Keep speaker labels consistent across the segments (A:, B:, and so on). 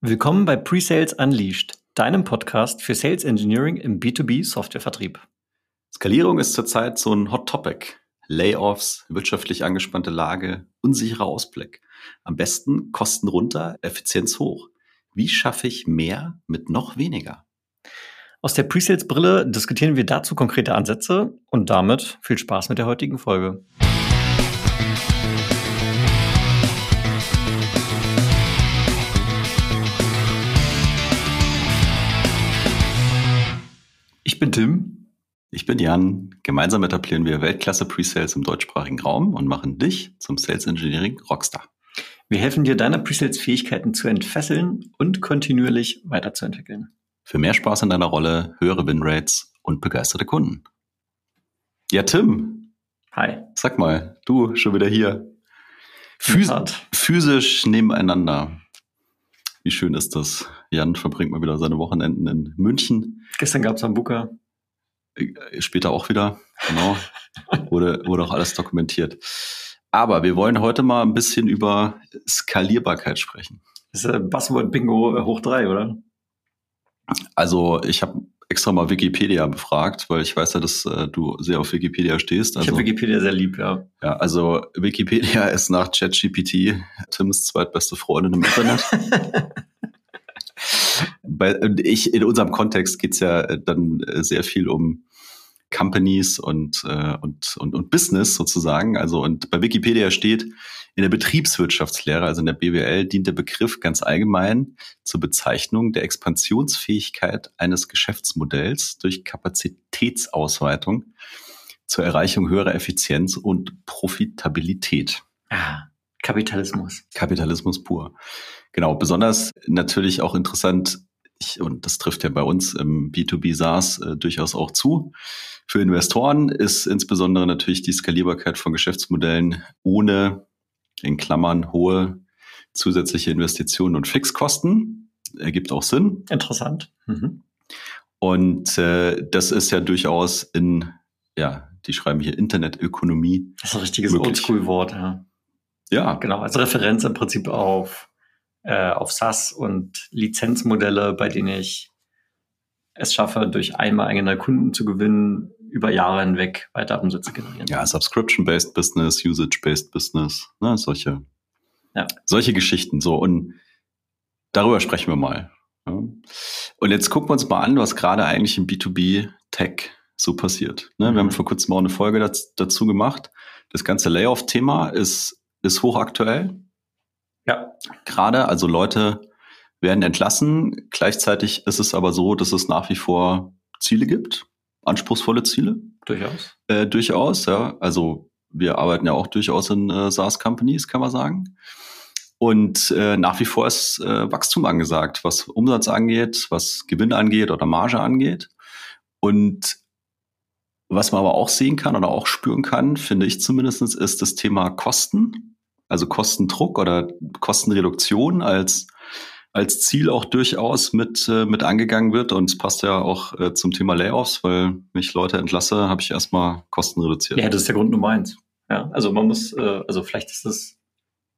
A: Willkommen bei Presales Unleashed, deinem Podcast für Sales Engineering im B2B Softwarevertrieb.
B: Skalierung ist zurzeit so ein Hot Topic. Layoffs, wirtschaftlich angespannte Lage, unsicherer Ausblick. Am besten Kosten runter, Effizienz hoch. Wie schaffe ich mehr mit noch weniger?
A: Aus der Presales-Brille diskutieren wir dazu konkrete Ansätze und damit viel Spaß mit der heutigen Folge. Ich Tim.
B: Ich bin Jan. Gemeinsam etablieren wir Weltklasse Presales im deutschsprachigen Raum und machen dich zum Sales Engineering Rockstar.
A: Wir helfen dir, deine Presales-Fähigkeiten zu entfesseln und kontinuierlich weiterzuentwickeln.
B: Für mehr Spaß in deiner Rolle, höhere Winrates und begeisterte Kunden. Ja, Tim.
A: Hi.
B: Sag mal, du schon wieder hier. Phys physisch nebeneinander. Wie schön ist das? Jan verbringt mal wieder seine Wochenenden in München.
A: Gestern gab es Hamburger.
B: Äh, später auch wieder, genau. wurde, wurde auch alles dokumentiert. Aber wir wollen heute mal ein bisschen über Skalierbarkeit sprechen.
A: Das ist ein Buzzword Bingo hoch drei, oder?
B: Also ich habe extra mal Wikipedia befragt, weil ich weiß ja, dass äh, du sehr auf Wikipedia stehst.
A: Also, ich habe Wikipedia sehr lieb, ja.
B: Ja, also Wikipedia ist nach ChatGPT Tims zweitbeste Freundin im Internet. Bei, ich, in unserem Kontext geht's ja dann sehr viel um Companies und, äh, und, und, und Business sozusagen. Also und bei Wikipedia steht, in der Betriebswirtschaftslehre, also in der BWL, dient der Begriff ganz allgemein zur Bezeichnung der Expansionsfähigkeit eines Geschäftsmodells durch Kapazitätsausweitung zur Erreichung höherer Effizienz und Profitabilität.
A: Ah, Kapitalismus.
B: Kapitalismus pur. Genau, besonders natürlich auch interessant, ich, und das trifft ja bei uns im B2B SaaS äh, durchaus auch zu. Für Investoren ist insbesondere natürlich die Skalierbarkeit von Geschäftsmodellen ohne, in Klammern, hohe zusätzliche Investitionen und Fixkosten. Ergibt auch Sinn.
A: Interessant. Mhm.
B: Und äh, das ist ja durchaus in, ja, die schreiben hier Internetökonomie.
A: Das ist ein richtiges Oldschool-Wort, ja.
B: Ja.
A: Genau, als Referenz im Prinzip auf äh, auf SaaS und Lizenzmodelle, bei denen ich es schaffe, durch einmal eigene Kunden zu gewinnen, über Jahre hinweg weiter Umsätze generieren.
B: Ja, Subscription-based Business, Usage-based Business, ne, solche, ja. solche Geschichten. So und darüber sprechen wir mal. Ja. Und jetzt gucken wir uns mal an, was gerade eigentlich im B2B-Tech so passiert. Ne, mhm. Wir haben vor kurzem auch eine Folge dazu, dazu gemacht. Das ganze Layoff-Thema ist, ist hochaktuell.
A: Ja.
B: Gerade, also Leute werden entlassen. Gleichzeitig ist es aber so, dass es nach wie vor Ziele gibt, anspruchsvolle Ziele.
A: Durchaus.
B: Äh, durchaus, ja. Also wir arbeiten ja auch durchaus in äh, SaaS-Companies, kann man sagen. Und äh, nach wie vor ist äh, Wachstum angesagt, was Umsatz angeht, was Gewinn angeht oder Marge angeht. Und was man aber auch sehen kann oder auch spüren kann, finde ich zumindest, ist das Thema Kosten also Kostendruck oder Kostenreduktion als als Ziel auch durchaus mit, äh, mit angegangen wird. Und es passt ja auch äh, zum Thema Layoffs, weil wenn ich Leute entlasse, habe ich erstmal Kosten reduziert.
A: Ja, das ist der Grund Nummer eins. Ja, also man muss, äh, also vielleicht ist das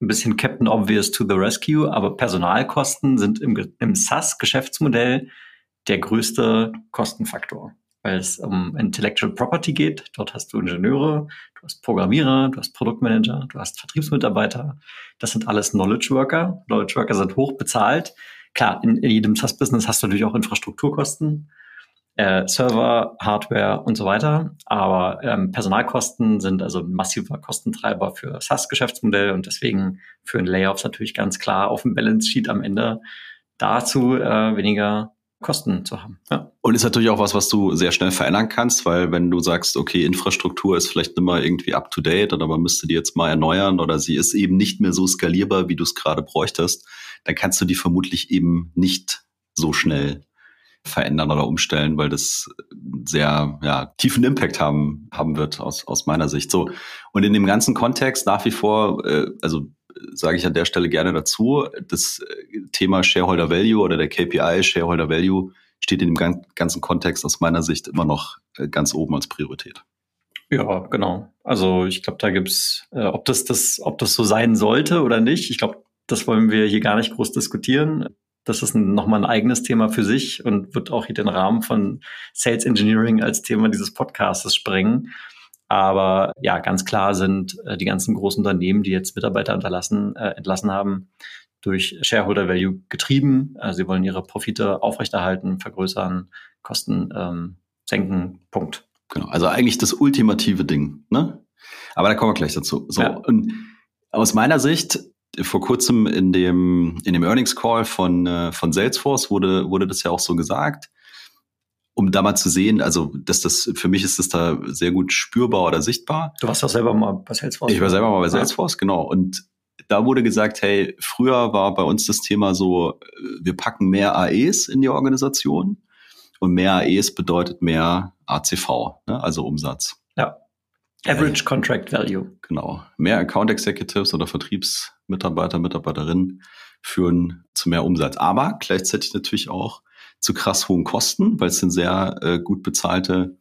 A: ein bisschen Captain Obvious to the Rescue, aber Personalkosten sind im, im SaaS-Geschäftsmodell der größte Kostenfaktor weil es um Intellectual Property geht. Dort hast du Ingenieure, du hast Programmierer, du hast Produktmanager, du hast Vertriebsmitarbeiter. Das sind alles Knowledge Worker. Knowledge Worker sind hoch bezahlt. Klar, in, in jedem SaaS-Business hast du natürlich auch Infrastrukturkosten, äh, Server, Hardware und so weiter. Aber ähm, Personalkosten sind also ein massiver Kostentreiber für SaaS-Geschäftsmodell und deswegen führen Layoffs natürlich ganz klar auf dem Balance Sheet am Ende dazu, äh, weniger Kosten zu haben. Ja.
B: Und ist natürlich auch was, was du sehr schnell verändern kannst, weil wenn du sagst, okay, Infrastruktur ist vielleicht mehr irgendwie up to date oder man müsste die jetzt mal erneuern oder sie ist eben nicht mehr so skalierbar, wie du es gerade bräuchtest, dann kannst du die vermutlich eben nicht so schnell verändern oder umstellen, weil das sehr ja, tiefen Impact haben, haben wird aus, aus meiner Sicht. So. Und in dem ganzen Kontext nach wie vor, äh, also sage ich an der Stelle gerne dazu. Das äh, Thema Shareholder Value oder der KPI Shareholder Value steht in dem ganzen Kontext aus meiner Sicht immer noch äh, ganz oben als Priorität.
A: Ja, genau. Also ich glaube, da gibt's, äh, ob das, das, ob das so sein sollte oder nicht. Ich glaube, das wollen wir hier gar nicht groß diskutieren. Das ist nochmal ein eigenes Thema für sich und wird auch hier den Rahmen von Sales Engineering als Thema dieses Podcasts sprengen. Aber ja, ganz klar sind äh, die ganzen großen Unternehmen, die jetzt Mitarbeiter unterlassen, äh, entlassen haben, durch Shareholder Value getrieben. Äh, sie wollen ihre Profite aufrechterhalten, vergrößern, Kosten ähm, senken. Punkt.
B: Genau, also eigentlich das ultimative Ding. Ne? Aber da kommen wir gleich dazu. So, ja. und aus meiner Sicht vor kurzem in dem, in dem Earnings Call von, äh, von Salesforce wurde, wurde das ja auch so gesagt, um da mal zu sehen, also dass das, für mich ist das da sehr gut spürbar oder sichtbar.
A: Du warst doch selber mal bei Salesforce.
B: Ich war selber mal bei Salesforce, ja. genau. Und da wurde gesagt, hey, früher war bei uns das Thema so, wir packen mehr AEs in die Organisation und mehr AEs bedeutet mehr ACV, ne, also Umsatz.
A: Ja. Average Contract Value.
B: Genau. Mehr Account Executives oder Vertriebsmitarbeiter, Mitarbeiterinnen führen zu mehr Umsatz. Aber gleichzeitig natürlich auch zu krass hohen Kosten, weil es sind sehr äh, gut bezahlte,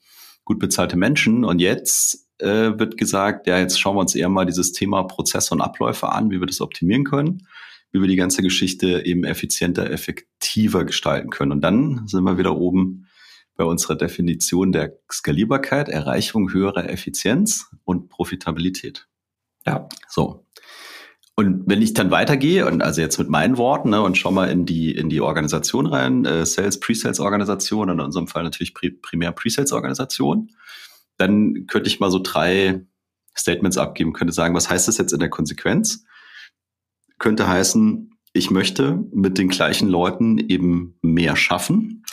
B: gut bezahlte Menschen. Und jetzt äh, wird gesagt, ja, jetzt schauen wir uns eher mal dieses Thema Prozesse und Abläufe an, wie wir das optimieren können, wie wir die ganze Geschichte eben effizienter, effektiver gestalten können. Und dann sind wir wieder oben bei unserer Definition der Skalierbarkeit, Erreichung höherer Effizienz und Profitabilität. Ja. So. Und wenn ich dann weitergehe und also jetzt mit meinen Worten ne, und schau mal in die in die Organisation rein, äh, Sales, Pre-Sales Organisation und in unserem Fall natürlich primär Pre-Sales Organisation, dann könnte ich mal so drei Statements abgeben, könnte sagen, was heißt das jetzt in der Konsequenz? Könnte heißen, ich möchte mit den gleichen Leuten eben mehr schaffen.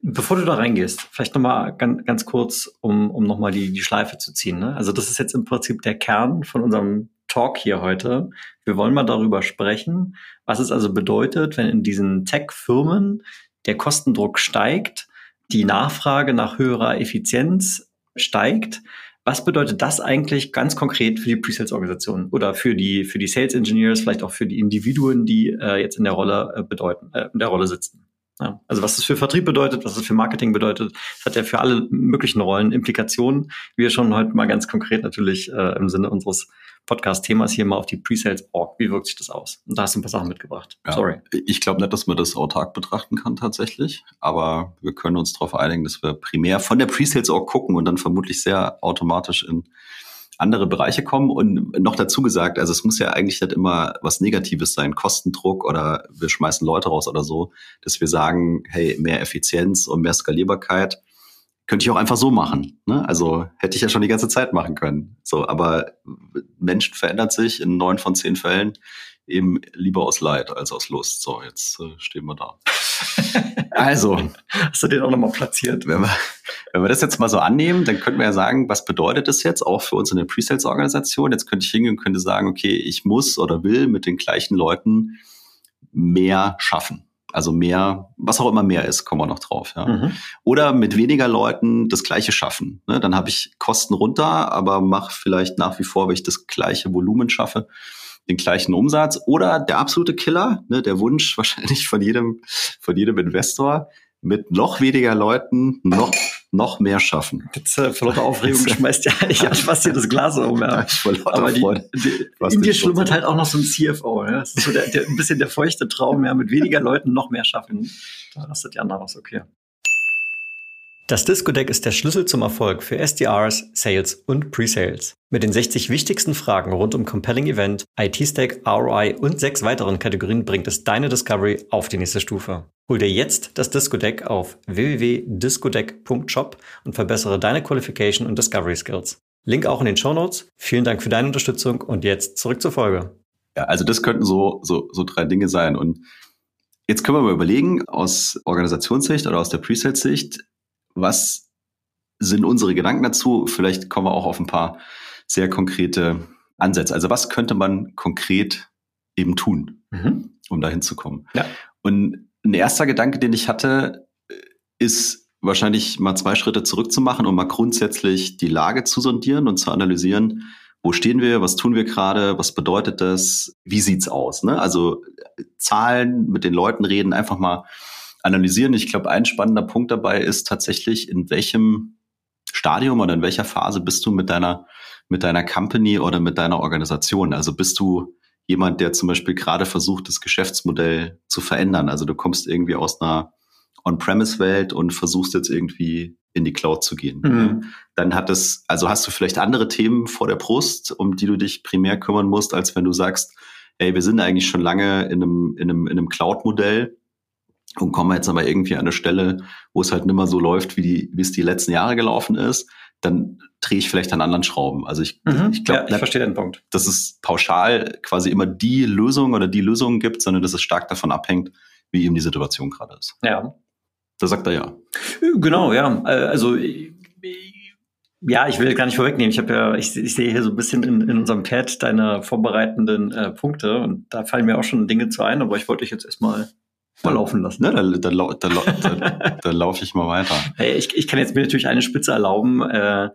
A: Bevor du da reingehst, vielleicht nochmal ganz, ganz kurz, um, um nochmal die, die Schleife zu ziehen. Ne? Also das ist jetzt im Prinzip der Kern von unserem Talk hier heute. Wir wollen mal darüber sprechen, was es also bedeutet, wenn in diesen Tech-Firmen der Kostendruck steigt, die Nachfrage nach höherer Effizienz steigt. Was bedeutet das eigentlich ganz konkret für die Pre-Sales-Organisation oder für die, für die Sales Engineers, vielleicht auch für die Individuen, die äh, jetzt in der Rolle äh, bedeuten, äh, in der Rolle sitzen? Ja, also was das für Vertrieb bedeutet, was das für Marketing bedeutet, das hat ja für alle möglichen Rollen Implikationen. Wir schon heute mal ganz konkret natürlich äh, im Sinne unseres Podcast-Themas hier mal auf die Pre-Sales-Org. Wie wirkt sich das aus? Und da hast du ein paar Sachen mitgebracht.
B: Ja, Sorry. Ich glaube nicht, dass man das autark betrachten kann tatsächlich, aber wir können uns darauf einigen, dass wir primär von der Pre-Sales-Org gucken und dann vermutlich sehr automatisch in andere Bereiche kommen. Und noch dazu gesagt, also es muss ja eigentlich nicht immer was Negatives sein, Kostendruck oder wir schmeißen Leute raus oder so, dass wir sagen, hey, mehr Effizienz und mehr Skalierbarkeit könnte ich auch einfach so machen. Ne? Also hätte ich ja schon die ganze Zeit machen können. So, aber Menschen verändert sich in neun von zehn Fällen eben lieber aus Leid als aus Lust. So, jetzt äh, stehen wir da.
A: also. Hast du den auch nochmal platziert?
B: Wenn wir, wenn wir das jetzt mal so annehmen, dann könnten wir ja sagen, was bedeutet das jetzt auch für uns in der Pre-Sales-Organisation? Jetzt könnte ich hingehen und könnte sagen, okay, ich muss oder will mit den gleichen Leuten mehr schaffen. Also mehr, was auch immer mehr ist, kommen wir noch drauf. Ja. Mhm. Oder mit weniger Leuten das Gleiche schaffen. Ne? Dann habe ich Kosten runter, aber mache vielleicht nach wie vor, wenn ich das gleiche Volumen schaffe, den gleichen Umsatz. Oder der absolute Killer, ne? der Wunsch wahrscheinlich von jedem, von jedem Investor, mit noch weniger Leuten noch, noch mehr schaffen.
A: Jetzt äh, vor lauter Aufregung schmeißt ja ich hab fast hier das Glas um. Ja. Aber die, die, in dir schlummert halt auch noch so ein CFO. Ja? Das ist so der, der, ein bisschen der feuchte Traum, ja, mit weniger Leuten noch mehr schaffen. Da rastet die andere aus, okay. Das Disco-Deck ist der Schlüssel zum Erfolg für SDRs, Sales und Pre-Sales. Mit den 60 wichtigsten Fragen rund um Compelling Event, IT-Stack, ROI und sechs weiteren Kategorien bringt es deine Discovery auf die nächste Stufe. Hol dir jetzt das Disco-Deck auf www.discodeck.shop und verbessere deine Qualification und Discovery Skills. Link auch in den Show Notes. Vielen Dank für deine Unterstützung und jetzt zurück zur Folge.
B: Ja, also das könnten so, so, so drei Dinge sein und Jetzt können wir mal überlegen, aus Organisationssicht oder aus der Presale-Sicht, was sind unsere Gedanken dazu? Vielleicht kommen wir auch auf ein paar sehr konkrete Ansätze. Also was könnte man konkret eben tun, mhm. um da hinzukommen? Ja. Und ein erster Gedanke, den ich hatte, ist wahrscheinlich mal zwei Schritte zurückzumachen und mal grundsätzlich die Lage zu sondieren und zu analysieren, wo stehen wir, was tun wir gerade, was bedeutet das, wie sieht's aus? Ne? Also Zahlen, mit den Leuten reden, einfach mal analysieren. Ich glaube, ein spannender Punkt dabei ist tatsächlich, in welchem Stadium oder in welcher Phase bist du mit deiner, mit deiner Company oder mit deiner Organisation? Also bist du jemand, der zum Beispiel gerade versucht, das Geschäftsmodell zu verändern. Also du kommst irgendwie aus einer On-Premise-Welt und versuchst jetzt irgendwie in die Cloud zu gehen. Mhm. Dann hat es, also hast du vielleicht andere Themen vor der Brust, um die du dich primär kümmern musst, als wenn du sagst, hey, wir sind eigentlich schon lange in einem, in einem, in einem Cloud-Modell und kommen jetzt aber irgendwie an eine Stelle, wo es halt nicht mehr so läuft, wie, die, wie es die letzten Jahre gelaufen ist, dann drehe ich vielleicht an anderen Schrauben. Also ich,
A: mhm, ich glaube, ja, ich verstehe den Punkt.
B: Dass es pauschal quasi immer die Lösung oder die Lösungen gibt, sondern dass es stark davon abhängt, wie eben die Situation gerade ist.
A: Ja.
B: Da sagt er ja.
A: Genau, ja. Also ja, ich will gar nicht vorwegnehmen. Ich habe ja, ich, ich sehe hier so ein bisschen in, in unserem Pad deine vorbereitenden äh, Punkte und da fallen mir auch schon Dinge zu ein, aber ich wollte dich jetzt erstmal mal laufen lassen.
B: Ne, da, da, da, da, laufe ich mal weiter.
A: Hey, ich, ich kann jetzt mir natürlich eine Spitze erlauben. Äh,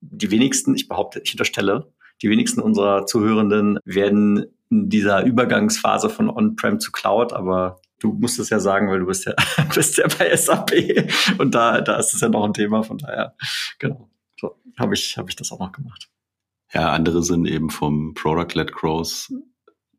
A: die wenigsten, ich behaupte, ich unterstelle, die wenigsten unserer Zuhörenden werden in dieser Übergangsphase von On-Prem zu Cloud, aber du musst es ja sagen, weil du bist ja, bist ja bei SAP und da, da ist es ja noch ein Thema, von daher, genau. So habe ich, habe ich das auch noch gemacht.
B: Ja, andere sind eben vom Product-led Growth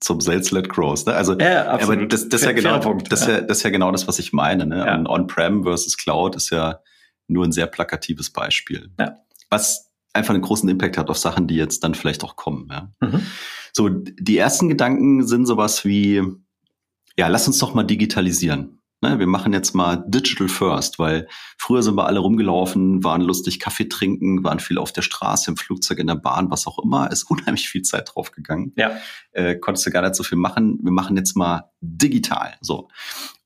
B: zum Sales-led Growth. Ne? Also,
A: ja, aber
B: das, das, ist ja genau, Punkt, das, ja. das ist ja genau das, was ich meine. Ne? Ja. On-Prem versus Cloud ist ja nur ein sehr plakatives Beispiel.
A: Ja.
B: Was einfach einen großen Impact hat auf Sachen, die jetzt dann vielleicht auch kommen. Ja? Mhm. So, die ersten Gedanken sind sowas wie, ja, lass uns doch mal digitalisieren. Ne, wir machen jetzt mal Digital First, weil früher sind wir alle rumgelaufen, waren lustig Kaffee trinken, waren viel auf der Straße, im Flugzeug, in der Bahn, was auch immer. Ist unheimlich viel Zeit drauf gegangen.
A: Ja.
B: Äh, konntest du gar nicht so viel machen. Wir machen jetzt mal digital. So.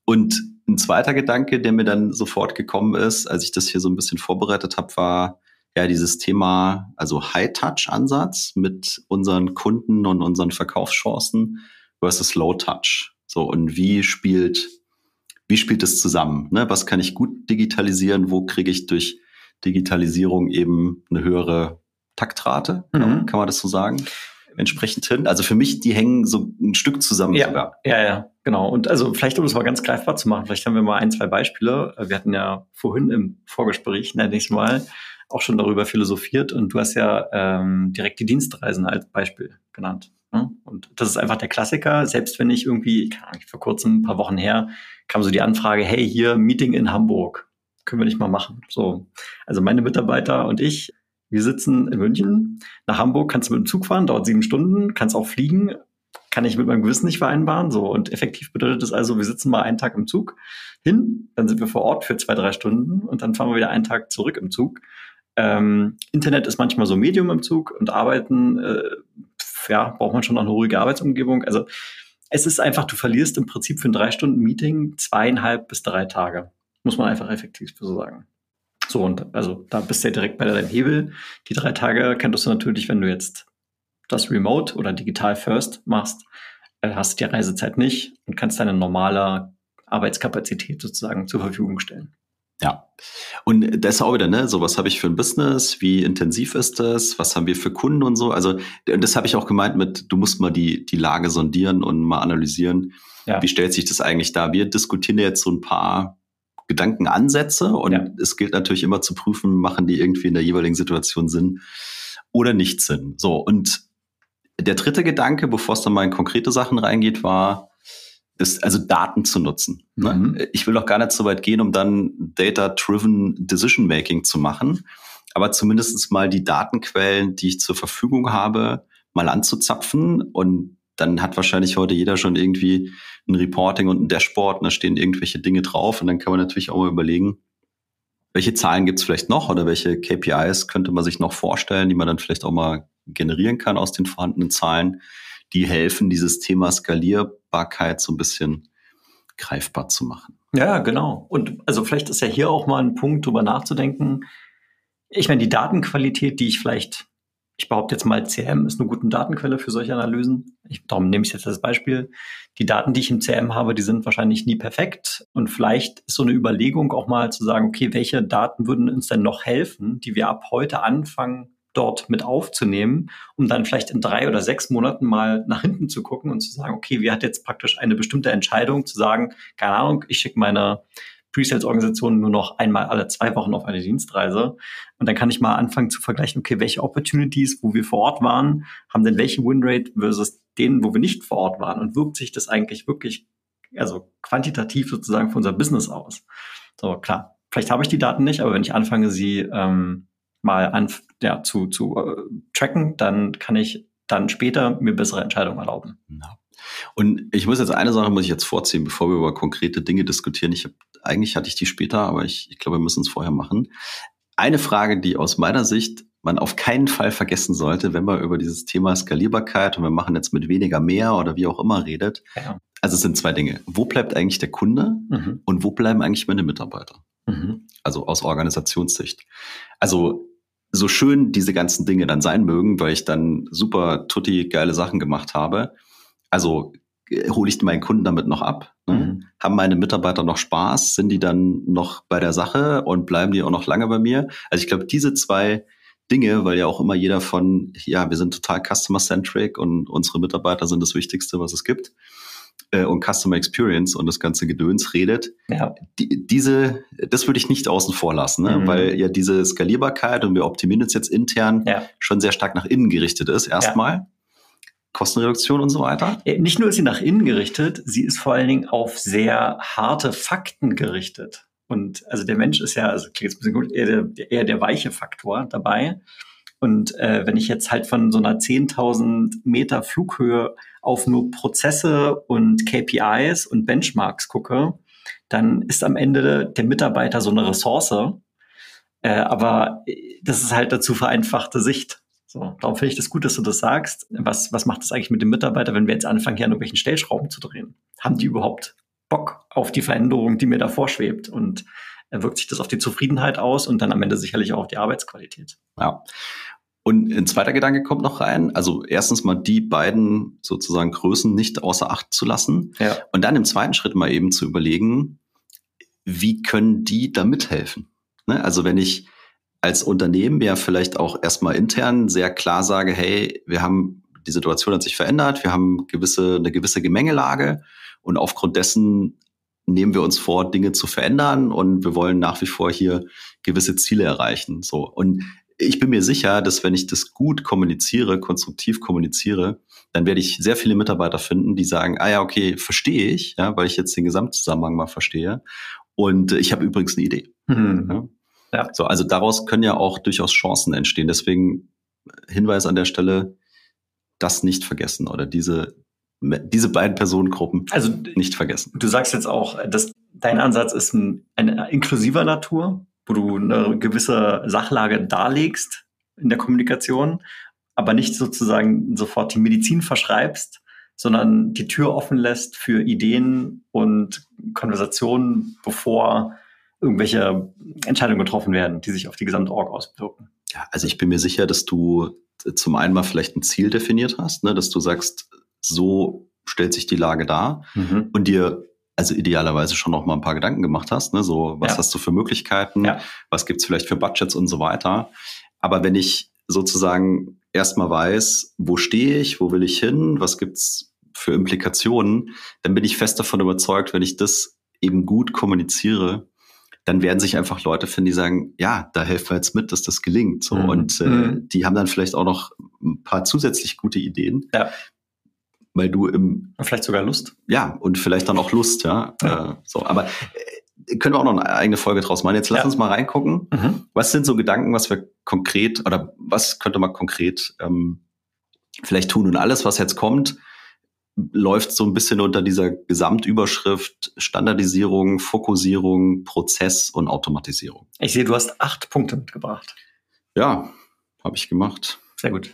B: Und ein zweiter Gedanke, der mir dann sofort gekommen ist, als ich das hier so ein bisschen vorbereitet habe, war ja dieses Thema, also High-Touch-Ansatz mit unseren Kunden und unseren Verkaufschancen versus Low-Touch. So, und wie spielt, wie spielt es zusammen? Ne? Was kann ich gut digitalisieren? Wo kriege ich durch Digitalisierung eben eine höhere Taktrate? Mhm. Kann man das so sagen? Entsprechend hin. Also für mich, die hängen so ein Stück zusammen
A: ja,
B: sogar.
A: Ja, ja, genau. Und also vielleicht, um es mal ganz greifbar zu machen, vielleicht haben wir mal ein, zwei Beispiele. Wir hatten ja vorhin im Vorgespräch, nenne ich mal, auch schon darüber philosophiert und du hast ja ähm, direkt die Dienstreisen als Beispiel genannt. Ne? Und das ist einfach der Klassiker. Selbst wenn ich irgendwie, vor kurzem, ein paar Wochen her, kam so die Anfrage, hey, hier, Meeting in Hamburg. Können wir nicht mal machen. So. Also meine Mitarbeiter und ich, wir sitzen in München. Nach Hamburg kannst du mit dem Zug fahren, dauert sieben Stunden, kannst auch fliegen. Kann ich mit meinem Gewissen nicht vereinbaren. So. Und effektiv bedeutet das also, wir sitzen mal einen Tag im Zug hin, dann sind wir vor Ort für zwei, drei Stunden und dann fahren wir wieder einen Tag zurück im Zug. Ähm, Internet ist manchmal so Medium im Zug und Arbeiten äh, ja, braucht man schon noch eine ruhige Arbeitsumgebung. Also es ist einfach, du verlierst im Prinzip für ein drei Stunden Meeting zweieinhalb bis drei Tage. Muss man einfach effektiv so sagen. So, und also da bist du ja direkt bei deinem Hebel. Die drei Tage könntest du natürlich, wenn du jetzt das Remote oder digital first machst, äh, hast die Reisezeit nicht und kannst deine normale Arbeitskapazität sozusagen zur Verfügung stellen.
B: Ja. Und das ist auch wieder, ne, so was habe ich für ein Business, wie intensiv ist das, was haben wir für Kunden und so. Also, und das habe ich auch gemeint mit, du musst mal die, die Lage sondieren und mal analysieren, ja. wie stellt sich das eigentlich da. Wir diskutieren jetzt so ein paar Gedankenansätze und ja. es gilt natürlich immer zu prüfen, machen die irgendwie in der jeweiligen Situation Sinn oder nicht Sinn. So, und der dritte Gedanke, bevor es dann mal in konkrete Sachen reingeht, war, ist also Daten zu nutzen. Ne? Mhm. Ich will doch gar nicht so weit gehen, um dann Data-Driven Decision-Making zu machen, aber zumindest mal die Datenquellen, die ich zur Verfügung habe, mal anzuzapfen und dann hat wahrscheinlich heute jeder schon irgendwie ein Reporting und ein Dashboard und da stehen irgendwelche Dinge drauf und dann kann man natürlich auch mal überlegen, welche Zahlen gibt es vielleicht noch oder welche KPIs könnte man sich noch vorstellen, die man dann vielleicht auch mal generieren kann aus den vorhandenen Zahlen die helfen, dieses Thema Skalierbarkeit so ein bisschen greifbar zu machen.
A: Ja, genau. Und also vielleicht ist ja hier auch mal ein Punkt, drüber nachzudenken. Ich meine, die Datenqualität, die ich vielleicht, ich behaupte jetzt mal, CM ist eine gute Datenquelle für solche Analysen. Ich, darum nehme ich jetzt als Beispiel. Die Daten, die ich im CM habe, die sind wahrscheinlich nie perfekt. Und vielleicht ist so eine Überlegung auch mal zu sagen, okay, welche Daten würden uns denn noch helfen, die wir ab heute anfangen dort mit aufzunehmen, um dann vielleicht in drei oder sechs Monaten mal nach hinten zu gucken und zu sagen, okay, wie hat jetzt praktisch eine bestimmte Entscheidung zu sagen, keine Ahnung, ich schicke meine Pre-Sales-Organisationen nur noch einmal alle zwei Wochen auf eine Dienstreise. Und dann kann ich mal anfangen zu vergleichen, okay, welche Opportunities, wo wir vor Ort waren, haben denn welche Winrate versus denen, wo wir nicht vor Ort waren? Und wirkt sich das eigentlich wirklich, also quantitativ sozusagen für unser Business aus? So, klar, vielleicht habe ich die Daten nicht, aber wenn ich anfange, sie ähm, mal an, ja, zu, zu äh, tracken, dann kann ich dann später mir bessere Entscheidungen erlauben.
B: Ja. Und ich muss jetzt eine Sache muss ich jetzt vorziehen, bevor wir über konkrete Dinge diskutieren. Ich hab, eigentlich hatte ich die später, aber ich, ich glaube, wir müssen es vorher machen. Eine Frage, die aus meiner Sicht man auf keinen Fall vergessen sollte, wenn man über dieses Thema Skalierbarkeit und wir machen jetzt mit weniger mehr oder wie auch immer redet. Ja. Also es sind zwei Dinge. Wo bleibt eigentlich der Kunde mhm. und wo bleiben eigentlich meine Mitarbeiter? Mhm. Also aus Organisationssicht. Also so schön diese ganzen Dinge dann sein mögen, weil ich dann super tutti geile Sachen gemacht habe. Also äh, hole ich meinen Kunden damit noch ab? Ne? Mhm. Haben meine Mitarbeiter noch Spaß? Sind die dann noch bei der Sache und bleiben die auch noch lange bei mir? Also ich glaube, diese zwei Dinge, weil ja auch immer jeder von, ja, wir sind total customer-centric und unsere Mitarbeiter sind das Wichtigste, was es gibt äh, und Customer Experience und das ganze Gedöns redet, ja. die, diese, das würde ich nicht außen vor lassen, ne? Mhm. weil ja diese Skalierbarkeit und wir optimieren uns jetzt intern ja. schon sehr stark nach innen gerichtet ist, erstmal. Ja. Kostenreduktion und so weiter?
A: Nicht nur ist sie nach innen gerichtet, sie ist vor allen Dingen auf sehr harte Fakten gerichtet. Und also der Mensch ist ja, also klingt jetzt ein bisschen gut, eher der, eher der weiche Faktor dabei. Und äh, wenn ich jetzt halt von so einer 10.000 Meter Flughöhe auf nur Prozesse und KPIs und Benchmarks gucke, dann ist am Ende der Mitarbeiter so eine Ressource. Äh, aber das ist halt dazu vereinfachte Sicht. So, darum finde ich das gut, dass du das sagst. Was, was macht das eigentlich mit dem Mitarbeiter, wenn wir jetzt anfangen, hier an irgendwelchen Stellschrauben zu drehen? Haben die überhaupt Bock auf die Veränderung, die mir da vorschwebt? Und äh, wirkt sich das auf die Zufriedenheit aus und dann am Ende sicherlich auch auf die Arbeitsqualität.
B: Ja. Und ein zweiter Gedanke kommt noch rein. Also erstens mal die beiden sozusagen Größen nicht außer Acht zu lassen. Ja. Und dann im zweiten Schritt mal eben zu überlegen, wie können die da mithelfen? Ne? Also wenn ich als Unternehmen ja vielleicht auch erstmal intern sehr klar sage, hey, wir haben die Situation hat sich verändert, wir haben gewisse, eine gewisse Gemengelage und aufgrund dessen nehmen wir uns vor, Dinge zu verändern und wir wollen nach wie vor hier gewisse Ziele erreichen. So. Und ich bin mir sicher, dass wenn ich das gut kommuniziere, konstruktiv kommuniziere, dann werde ich sehr viele Mitarbeiter finden, die sagen, ah ja, okay, verstehe ich, ja, weil ich jetzt den Gesamtzusammenhang mal verstehe. Und ich habe übrigens eine Idee. Mhm. Ja. So, also daraus können ja auch durchaus Chancen entstehen. Deswegen Hinweis an der Stelle, das nicht vergessen oder diese, diese beiden Personengruppen also, nicht vergessen.
A: Du sagst jetzt auch, dass dein Ansatz ist ein, ein inklusiver Natur, wo du eine gewisse Sachlage darlegst in der Kommunikation, aber nicht sozusagen sofort die Medizin verschreibst, sondern die Tür offen lässt für Ideen und Konversationen, bevor irgendwelche Entscheidungen getroffen werden, die sich auf die gesamte Org auswirken.
B: Ja, also ich bin mir sicher, dass du zum einen mal vielleicht ein Ziel definiert hast, ne, dass du sagst, so stellt sich die Lage dar mhm. und dir also idealerweise schon noch mal ein paar Gedanken gemacht hast, ne? so was ja. hast du für Möglichkeiten, ja. was gibt's vielleicht für Budgets und so weiter. Aber wenn ich sozusagen erstmal weiß, wo stehe ich, wo will ich hin, was gibt's für Implikationen, dann bin ich fest davon überzeugt, wenn ich das eben gut kommuniziere, dann werden sich einfach Leute finden, die sagen, ja, da helfen wir jetzt mit, dass das gelingt. So. Mhm. Und äh, mhm. die haben dann vielleicht auch noch ein paar zusätzlich gute Ideen, ja weil du im
A: vielleicht sogar Lust.
B: Ja, und vielleicht dann auch Lust, ja. ja. Äh, so, aber äh, können wir auch noch eine eigene Folge draus machen. Jetzt lass ja. uns mal reingucken. Mhm. Was sind so Gedanken, was wir konkret oder was könnte man konkret ähm, vielleicht tun? Und alles, was jetzt kommt, läuft so ein bisschen unter dieser Gesamtüberschrift Standardisierung, Fokussierung, Prozess und Automatisierung.
A: Ich sehe, du hast acht Punkte mitgebracht.
B: Ja, habe ich gemacht.
A: Sehr gut.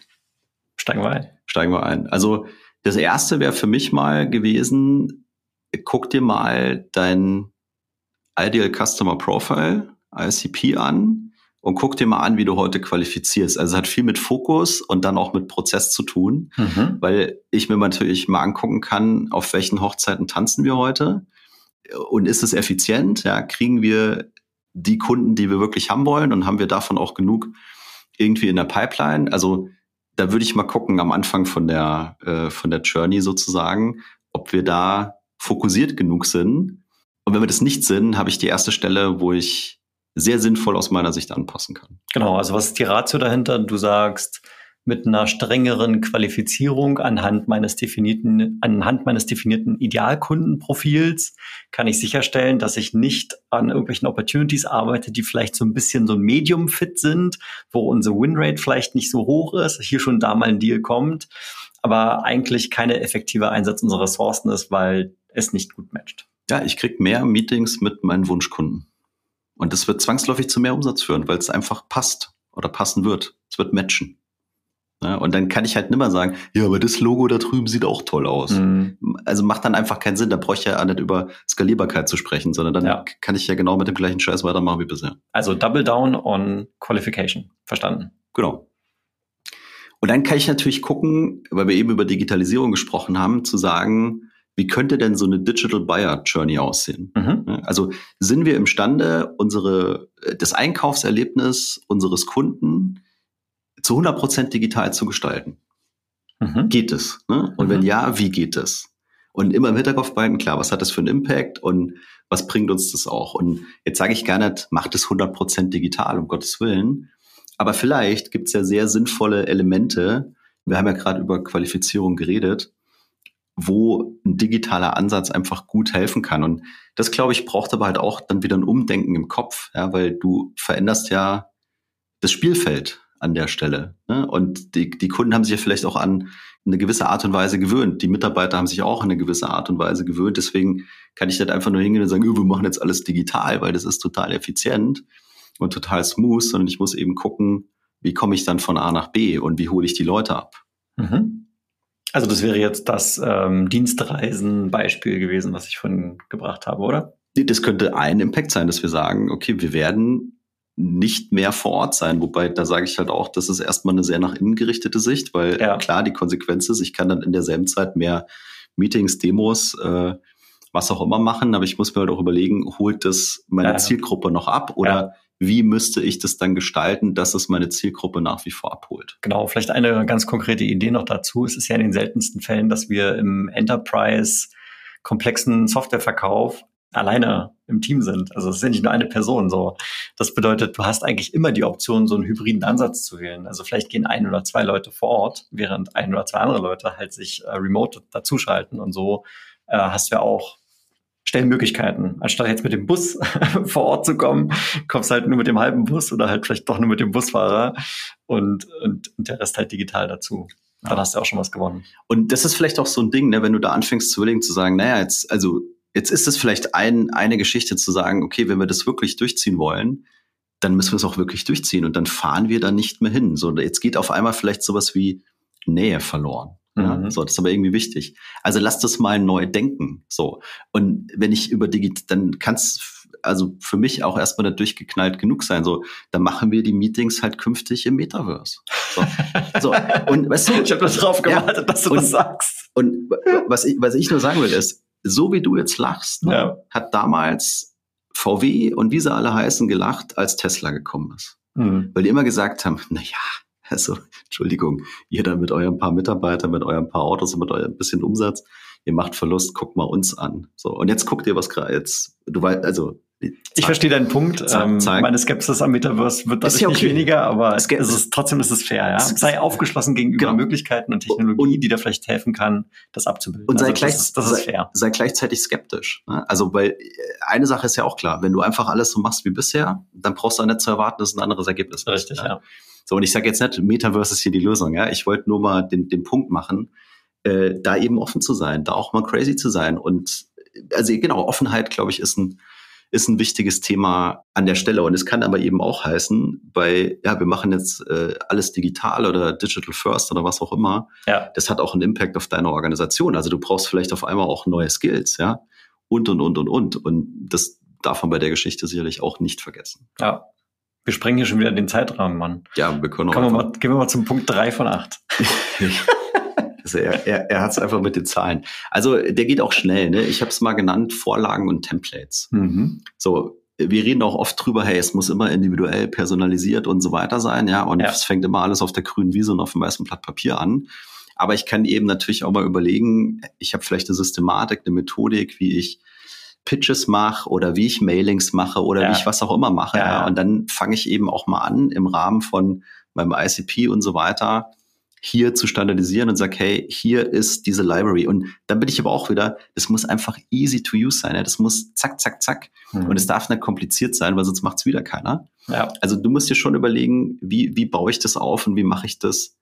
A: Steigen wir ein.
B: Steigen wir ein. Also das erste wäre für mich mal gewesen, guck dir mal dein Ideal Customer Profile, ICP an und guck dir mal an, wie du heute qualifizierst. Also es hat viel mit Fokus und dann auch mit Prozess zu tun, mhm. weil ich mir natürlich mal angucken kann, auf welchen Hochzeiten tanzen wir heute und ist es effizient? Ja, kriegen wir die Kunden, die wir wirklich haben wollen und haben wir davon auch genug irgendwie in der Pipeline? Also da würde ich mal gucken am Anfang von der, äh, von der Journey sozusagen, ob wir da fokussiert genug sind Und wenn wir das nicht sind, habe ich die erste Stelle, wo ich sehr sinnvoll aus meiner Sicht anpassen kann.
A: Genau, also was ist die Ratio dahinter? Du sagst, mit einer strengeren Qualifizierung anhand meines definierten, anhand meines definierten Idealkundenprofils kann ich sicherstellen, dass ich nicht an irgendwelchen Opportunities arbeite, die vielleicht so ein bisschen so ein Medium-Fit sind, wo unsere Winrate vielleicht nicht so hoch ist, hier schon da mal ein Deal kommt, aber eigentlich keine effektive Einsatz unserer Ressourcen ist, weil es nicht gut matcht.
B: Ja, ich krieg mehr Meetings mit meinen Wunschkunden. Und das wird zwangsläufig zu mehr Umsatz führen, weil es einfach passt oder passen wird. Es wird matchen. Ja, und dann kann ich halt nimmer sagen, ja, aber das Logo da drüben sieht auch toll aus. Mhm. Also macht dann einfach keinen Sinn. Da brauche ich ja nicht über Skalierbarkeit zu sprechen, sondern dann ja. kann ich ja genau mit dem gleichen Scheiß weitermachen wie bisher.
A: Also Double Down on Qualification. Verstanden.
B: Genau. Und dann kann ich natürlich gucken, weil wir eben über Digitalisierung gesprochen haben, zu sagen, wie könnte denn so eine Digital Buyer Journey aussehen? Mhm. Also sind wir imstande, unsere, das Einkaufserlebnis unseres Kunden zu 100 Prozent digital zu gestalten? Mhm. Geht es? Ne? Und mhm. wenn ja, wie geht es? Und immer im Hinterkopf behalten, klar, was hat das für einen Impact und was bringt uns das auch? Und jetzt sage ich gar nicht, macht es 100 Prozent digital, um Gottes Willen. Aber vielleicht gibt es ja sehr sinnvolle Elemente. Wir haben ja gerade über Qualifizierung geredet, wo ein digitaler Ansatz einfach gut helfen kann. Und das, glaube ich, braucht aber halt auch dann wieder ein Umdenken im Kopf, ja, weil du veränderst ja das Spielfeld an der Stelle. Ne? Und die, die Kunden haben sich ja vielleicht auch an eine gewisse Art und Weise gewöhnt. Die Mitarbeiter haben sich auch an eine gewisse Art und Weise gewöhnt. Deswegen kann ich nicht einfach nur hingehen und sagen, wir machen jetzt alles digital, weil das ist total effizient und total smooth, sondern ich muss eben gucken, wie komme ich dann von A nach B und wie hole ich die Leute ab.
A: Mhm. Also das wäre jetzt das ähm, Dienstreisen-Beispiel gewesen, was ich von gebracht habe, oder?
B: Das könnte ein Impact sein, dass wir sagen, okay, wir werden nicht mehr vor Ort sein. Wobei, da sage ich halt auch, das ist erstmal eine sehr nach innen gerichtete Sicht, weil ja. klar, die Konsequenz ist, ich kann dann in derselben Zeit mehr Meetings, Demos, äh, was auch immer machen, aber ich muss mir halt auch überlegen, holt das meine ja. Zielgruppe noch ab oder ja. wie müsste ich das dann gestalten, dass es meine Zielgruppe nach wie vor abholt?
A: Genau, vielleicht eine ganz konkrete Idee noch dazu. Es ist ja in den seltensten Fällen, dass wir im Enterprise komplexen Softwareverkauf alleine im Team sind. Also es ist ja nicht nur eine Person so. Das bedeutet, du hast eigentlich immer die Option, so einen hybriden Ansatz zu wählen. Also vielleicht gehen ein oder zwei Leute vor Ort, während ein oder zwei andere Leute halt sich äh, remote dazuschalten und so äh, hast du ja auch Stellmöglichkeiten. Anstatt jetzt mit dem Bus vor Ort zu kommen, kommst halt nur mit dem halben Bus oder halt vielleicht doch nur mit dem Busfahrer und, und, und der Rest halt digital dazu. Dann hast du auch schon was gewonnen.
B: Und das ist vielleicht auch so ein Ding, ne, wenn du da anfängst zu überlegen, zu sagen, naja, jetzt, also Jetzt ist es vielleicht ein, eine Geschichte zu sagen, okay, wenn wir das wirklich durchziehen wollen, dann müssen wir es auch wirklich durchziehen und dann fahren wir da nicht mehr hin. So, jetzt geht auf einmal vielleicht sowas wie Nähe verloren. Ja, mhm. so, das ist aber irgendwie wichtig. Also lass das mal neu denken. So. Und wenn ich über Digital, dann kann es also für mich auch erstmal nicht durchgeknallt genug sein. So, dann machen wir die Meetings halt künftig im Metaverse. So. so. Und weißt du,
A: ich habe das drauf gewartet, ja, dass du und, das sagst.
B: Und was ich, was ich nur sagen will, ist, so wie du jetzt lachst, ne, ja. hat damals VW und wie sie alle heißen gelacht, als Tesla gekommen ist. Mhm. Weil die immer gesagt haben, na ja, also, Entschuldigung, ihr da mit eurem paar Mitarbeitern, mit eurem paar Autos und mit eurem bisschen Umsatz, ihr macht Verlust, guckt mal uns an. So, und jetzt guckt ihr, was gerade jetzt, du weißt, also
A: ich verstehe deinen Punkt. Ähm, meine Skepsis am Metaverse wird dadurch ja okay. nicht weniger, aber es ist, trotzdem ist es fair. Ja? Sei aufgeschlossen gegenüber genau. Möglichkeiten und Technologie, und, die dir vielleicht helfen kann, das abzubilden.
B: Und sei, also, gleich, das, ist, das ist fair. sei gleichzeitig skeptisch. Ne? Also weil äh, eine Sache ist ja auch klar, wenn du einfach alles so machst wie bisher, dann brauchst du auch nicht zu erwarten, dass ein anderes Ergebnis
A: ist. Richtig, ja. ja.
B: So, und ich sage jetzt nicht, Metaverse ist hier die Lösung. Ja? Ich wollte nur mal den, den Punkt machen, äh, da eben offen zu sein, da auch mal crazy zu sein. Und also genau, Offenheit, glaube ich, ist ein ist ein wichtiges Thema an der Stelle. Und es kann aber eben auch heißen, bei, ja, wir machen jetzt äh, alles digital oder digital first oder was auch immer. Ja. Das hat auch einen Impact auf deine Organisation. Also du brauchst vielleicht auf einmal auch neue Skills, ja. Und, und, und, und, und. Und das darf man bei der Geschichte sicherlich auch nicht vergessen.
A: Ja. Wir sprengen hier schon wieder den Zeitrahmen, Mann.
B: Ja, wir können auch.
A: Kommen wir mal, gehen wir mal zum Punkt drei von acht.
B: Also er, er, er hat es einfach mit den Zahlen. Also der geht auch schnell. Ne? Ich habe es mal genannt, Vorlagen und Templates. Mhm. So, wir reden auch oft drüber, hey, es muss immer individuell personalisiert und so weiter sein, ja. Und ja. es fängt immer alles auf der grünen Wiese und auf dem weißen Blatt Papier an. Aber ich kann eben natürlich auch mal überlegen, ich habe vielleicht eine Systematik, eine Methodik, wie ich Pitches mache oder wie ich Mailings mache oder ja. wie ich was auch immer mache. Ja. ja. Und dann fange ich eben auch mal an im Rahmen von meinem ICP und so weiter hier zu standardisieren und sage, hey, hier ist diese Library. Und dann bin ich aber auch wieder, das muss einfach easy to use sein. Ja? Das muss zack, zack, zack. Mhm. Und es darf nicht kompliziert sein, weil sonst macht es wieder keiner. Ja. Also du musst dir schon überlegen, wie, wie baue ich das auf und wie mache ich das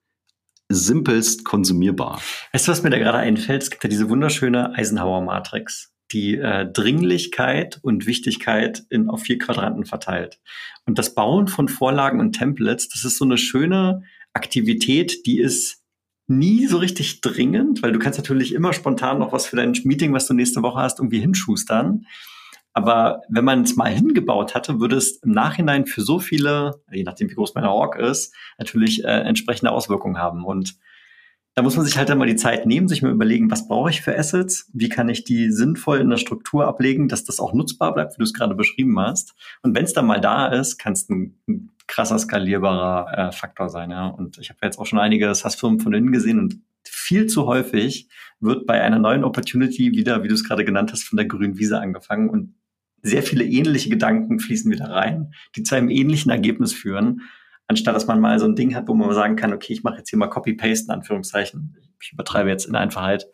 B: simpelst konsumierbar.
A: Weißt du, was mir da gerade einfällt? Es gibt ja diese wunderschöne Eisenhower-Matrix die äh, Dringlichkeit und Wichtigkeit in, auf vier Quadranten verteilt. Und das Bauen von Vorlagen und Templates, das ist so eine schöne Aktivität, die ist nie so richtig dringend, weil du kannst natürlich immer spontan noch was für dein Meeting, was du nächste Woche hast, irgendwie hinschustern. Aber wenn man es mal hingebaut hatte, würde es im Nachhinein für so viele, je nachdem wie groß meine Org ist, natürlich äh, entsprechende Auswirkungen haben. Und da muss man sich halt dann mal die Zeit nehmen, sich mal überlegen, was brauche ich für Assets? Wie kann ich die sinnvoll in der Struktur ablegen, dass das auch nutzbar bleibt, wie du es gerade beschrieben hast? Und wenn es dann mal da ist, kann es ein, ein, krasser skalierbarer äh, Faktor sein. Ja? Und ich habe jetzt auch schon einige SaaS-Firmen von innen gesehen und viel zu häufig wird bei einer neuen Opportunity wieder, wie du es gerade genannt hast, von der grünen Wiese angefangen und sehr viele ähnliche Gedanken fließen wieder rein, die zu einem ähnlichen Ergebnis führen anstatt dass man mal so ein Ding hat, wo man sagen kann, okay, ich mache jetzt hier mal Copy-Paste in Anführungszeichen. Ich übertreibe jetzt in Einfachheit.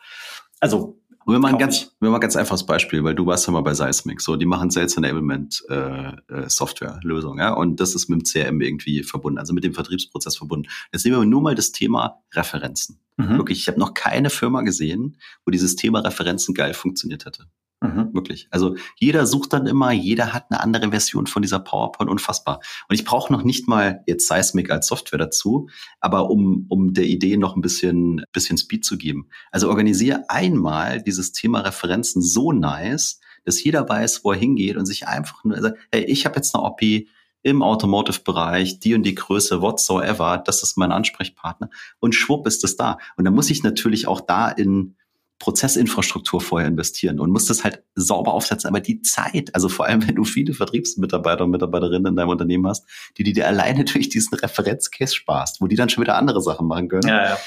A: Also
B: wir machen ganz, wir machen ganz einfaches Beispiel, weil du warst ja mal bei Seismic, so die machen Sales Enablement äh, äh, Software Lösung, ja, und das ist mit dem CRM irgendwie verbunden, also mit dem Vertriebsprozess verbunden. Jetzt nehmen wir nur mal das Thema Referenzen. Mhm. Wirklich, ich habe noch keine Firma gesehen, wo dieses Thema Referenzen geil funktioniert hätte. Mhm. Wirklich. Also jeder sucht dann immer, jeder hat eine andere Version von dieser PowerPoint, unfassbar. Und ich brauche noch nicht mal jetzt Seismic als Software dazu, aber um, um der Idee noch ein bisschen, bisschen Speed zu geben. Also organisiere einmal dieses Thema Referenzen so nice, dass jeder weiß, wo er hingeht und sich einfach nur sagt, hey, ich habe jetzt eine OPI im Automotive-Bereich, die und die Größe, whatsoever, das ist mein Ansprechpartner. Und schwupp ist das da. Und dann muss ich natürlich auch da in Prozessinfrastruktur vorher investieren und musst das halt sauber aufsetzen. Aber die Zeit, also vor allem, wenn du viele Vertriebsmitarbeiter und Mitarbeiterinnen in deinem Unternehmen hast, die, die dir alleine durch diesen Referenzcase sparst, wo die dann schon wieder andere Sachen machen können. Ja, ja.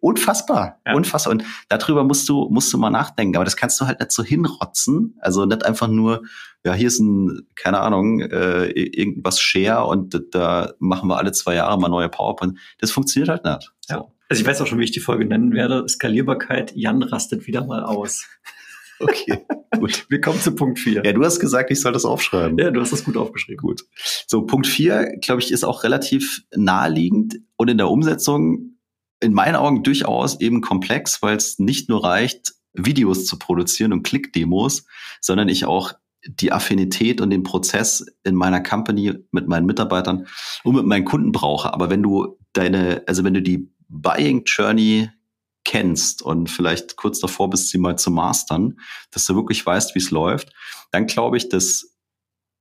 B: Unfassbar, ja. unfassbar. Und darüber musst du, musst du mal nachdenken. Aber das kannst du halt nicht so hinrotzen. Also nicht einfach nur, ja, hier ist ein, keine Ahnung, äh, irgendwas Share und da machen wir alle zwei Jahre mal neue PowerPoint. Das funktioniert halt nicht.
A: So. Also ich weiß auch schon, wie ich die Folge nennen werde. Skalierbarkeit, Jan rastet wieder mal aus.
B: Okay, gut.
A: Wir kommen zu Punkt 4.
B: Ja, du hast gesagt, ich soll das aufschreiben.
A: Ja, du hast das gut aufgeschrieben.
B: Gut. So, Punkt 4, glaube ich, ist auch relativ naheliegend und in der Umsetzung in meinen Augen durchaus eben komplex, weil es nicht nur reicht, Videos zu produzieren und Klickdemos, sondern ich auch die Affinität und den Prozess in meiner Company mit meinen Mitarbeitern und mit meinen Kunden brauche. Aber wenn du deine, also wenn du die Buying Journey kennst und vielleicht kurz davor bist, sie mal zu mastern, dass du wirklich weißt, wie es läuft, dann glaube ich, dass